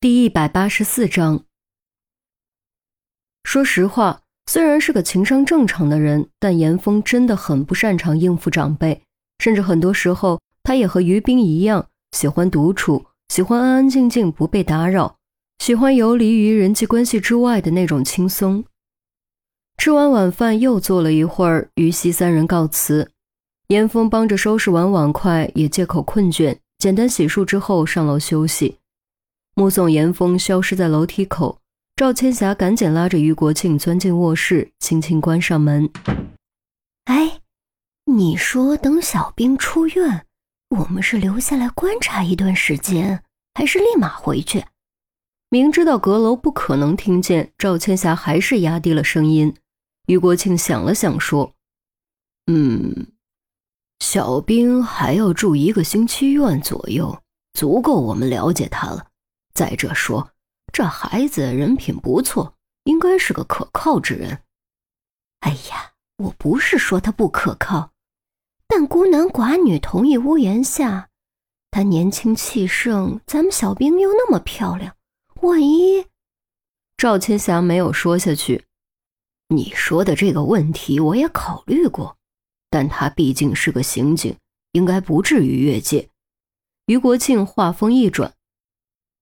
第一百八十四章。说实话，虽然是个情商正常的人，但严峰真的很不擅长应付长辈，甚至很多时候，他也和于冰一样，喜欢独处，喜欢安安静静不被打扰，喜欢游离于人际关系之外的那种轻松。吃完晚饭，又坐了一会儿，于西三人告辞。严峰帮着收拾完碗筷，也借口困倦，简单洗漱之后上楼休息。目送严峰消失在楼梯口，赵千霞赶紧拉着于国庆钻进卧室，轻轻关上门。哎，你说等小兵出院，我们是留下来观察一段时间，还是立马回去？明知道阁楼不可能听见，赵千霞还是压低了声音。于国庆想了想，说：“嗯，小兵还要住一个星期院左右，足够我们了解他了。”再者说，这孩子人品不错，应该是个可靠之人。哎呀，我不是说他不可靠，但孤男寡女同一屋檐下，他年轻气盛，咱们小兵又那么漂亮，万一……赵千霞没有说下去。你说的这个问题我也考虑过，但他毕竟是个刑警，应该不至于越界。于国庆话锋一转。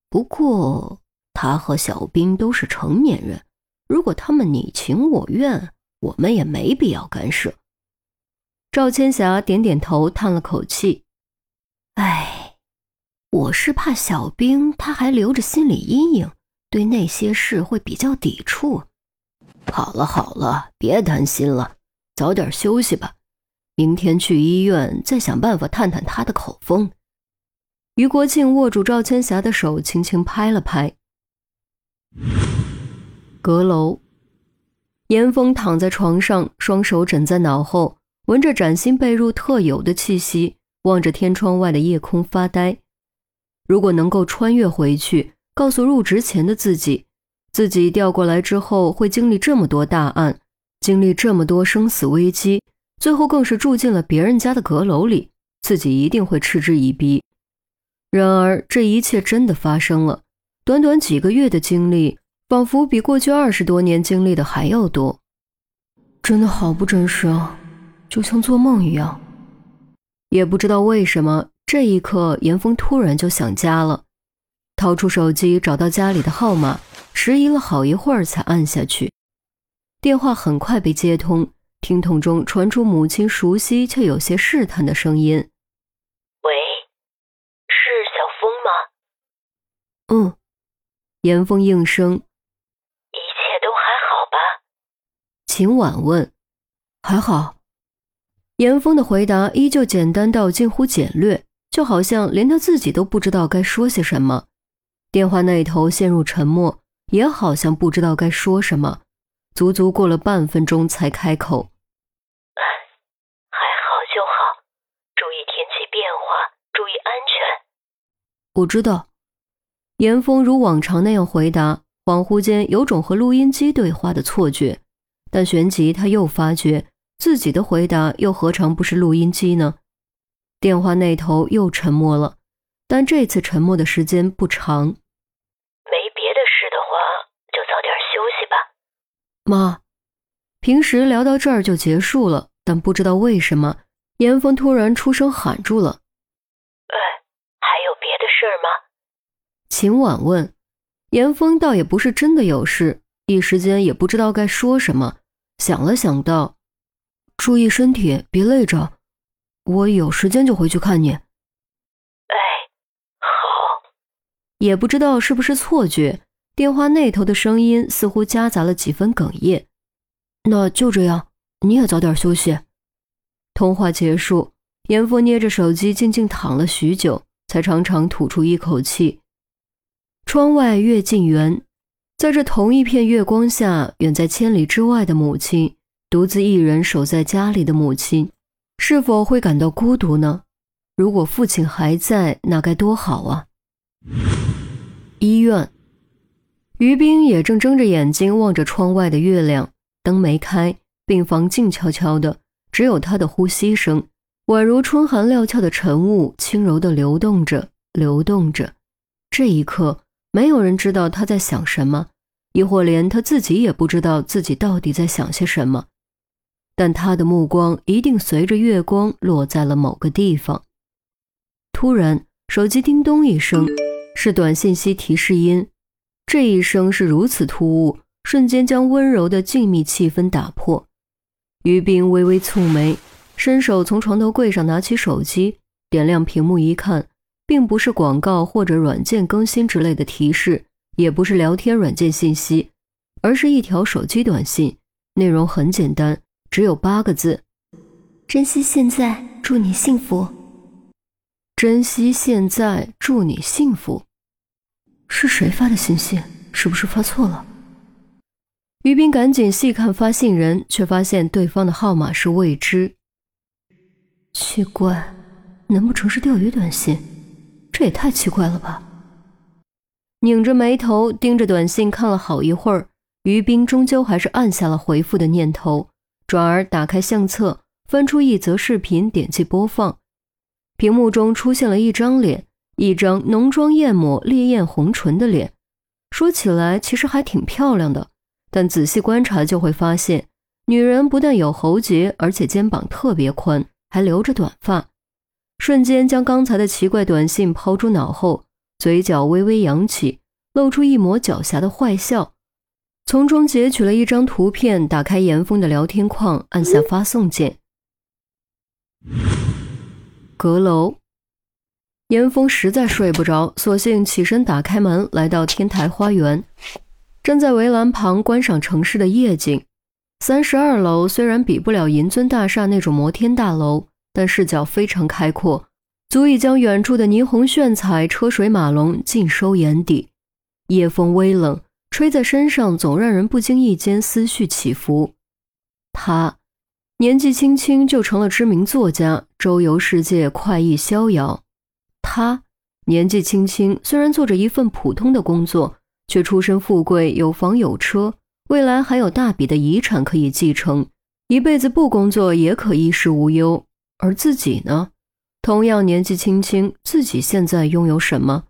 不过，他和小兵都是成年人，如果他们你情我愿，我们也没必要干涉。赵千霞点点头，叹了口气：“哎，我是怕小兵他还留着心理阴影，对那些事会比较抵触。”好了好了，别担心了，早点休息吧，明天去医院再想办法探探他的口风。于国庆握住赵千霞的手，轻轻拍了拍。阁楼，严峰躺在床上，双手枕在脑后，闻着崭新被褥特有的气息，望着天窗外的夜空发呆。如果能够穿越回去，告诉入职前的自己，自己调过来之后会经历这么多大案，经历这么多生死危机，最后更是住进了别人家的阁楼里，自己一定会嗤之以鼻。然而，这一切真的发生了。短短几个月的经历，仿佛比过去二十多年经历的还要多。真的好不真实啊，就像做梦一样。也不知道为什么，这一刻，严峰突然就想家了。掏出手机，找到家里的号码，迟疑了好一会儿才按下去。电话很快被接通，听筒中传出母亲熟悉却有些试探的声音。嗯，严峰应声。一切都还好吧？秦婉问。还好。严峰的回答依旧简单到近乎简略，就好像连他自己都不知道该说些什么。电话那头陷入沉默，也好像不知道该说什么。足足过了半分钟才开口：“还好就好，注意天气变化，注意安全。”我知道。严峰如往常那样回答，恍惚间有种和录音机对话的错觉，但旋即他又发觉自己的回答又何尝不是录音机呢？电话那头又沉默了，但这次沉默的时间不长。没别的事的话，就早点休息吧。妈，平时聊到这儿就结束了，但不知道为什么，严峰突然出声喊住了：“哎，还有别的事儿吗？”秦婉问：“严峰倒也不是真的有事，一时间也不知道该说什么。想了想，道：‘注意身体，别累着。我有时间就回去看你。’哎，好。也不知道是不是错觉，电话那头的声音似乎夹杂了几分哽咽。那就这样，你也早点休息。通话结束，严峰捏着手机静静躺了许久，才长长吐出一口气。窗外月近圆，在这同一片月光下，远在千里之外的母亲，独自一人守在家里的母亲，是否会感到孤独呢？如果父亲还在，那该多好啊！医院，于冰也正睁着眼睛望着窗外的月亮，灯没开，病房静悄悄的，只有他的呼吸声，宛如春寒料峭的晨雾，轻柔地流动着，流动着。这一刻。没有人知道他在想什么，亦或连他自己也不知道自己到底在想些什么。但他的目光一定随着月光落在了某个地方。突然，手机叮咚一声，是短信息提示音。这一声是如此突兀，瞬间将温柔的静谧气氛打破。于冰微微蹙眉，伸手从床头柜上拿起手机，点亮屏幕一看，并不是广告或者软件更新之类的提示，也不是聊天软件信息，而是一条手机短信，内容很简单。只有八个字：珍惜现在，祝你幸福。珍惜现在，祝你幸福。是谁发的信息？是不是发错了？于斌赶紧细看发信人，却发现对方的号码是未知。奇怪，难不成是钓鱼短信？这也太奇怪了吧！拧着眉头盯着短信看了好一会儿，于斌终究还是按下了回复的念头。转而打开相册，翻出一则视频，点击播放。屏幕中出现了一张脸，一张浓妆艳抹、烈焰红唇的脸。说起来，其实还挺漂亮的，但仔细观察就会发现，女人不但有喉结，而且肩膀特别宽，还留着短发。瞬间将刚才的奇怪短信抛诸脑后，嘴角微微扬起，露出一抹狡黠的坏笑。从中截取了一张图片，打开严峰的聊天框，按下发送键。阁楼，严峰实在睡不着，索性起身打开门，来到天台花园，站在围栏旁观赏城市的夜景。三十二楼虽然比不了银尊大厦那种摩天大楼，但视角非常开阔，足以将远处的霓虹炫彩、车水马龙尽收眼底。夜风微冷。吹在身上，总让人不经意间思绪起伏。他年纪轻轻就成了知名作家，周游世界，快意逍遥。他年纪轻轻，虽然做着一份普通的工作，却出身富贵，有房有车，未来还有大笔的遗产可以继承，一辈子不工作也可衣食无忧。而自己呢，同样年纪轻轻，自己现在拥有什么？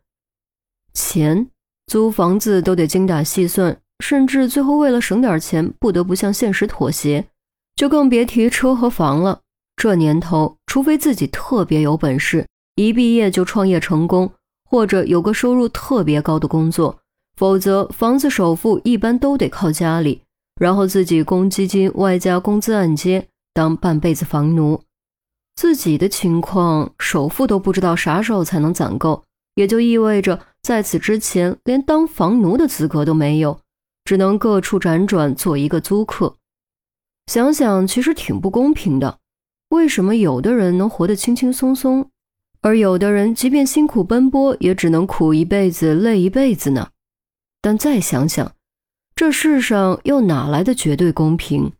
钱。租房子都得精打细算，甚至最后为了省点钱，不得不向现实妥协，就更别提车和房了。这年头，除非自己特别有本事，一毕业就创业成功，或者有个收入特别高的工作，否则房子首付一般都得靠家里，然后自己供基金外加工资按揭，当半辈子房奴。自己的情况，首付都不知道啥时候才能攒够，也就意味着。在此之前，连当房奴的资格都没有，只能各处辗转做一个租客。想想其实挺不公平的，为什么有的人能活得轻轻松松，而有的人即便辛苦奔波，也只能苦一辈子、累一辈子呢？但再想想，这世上又哪来的绝对公平？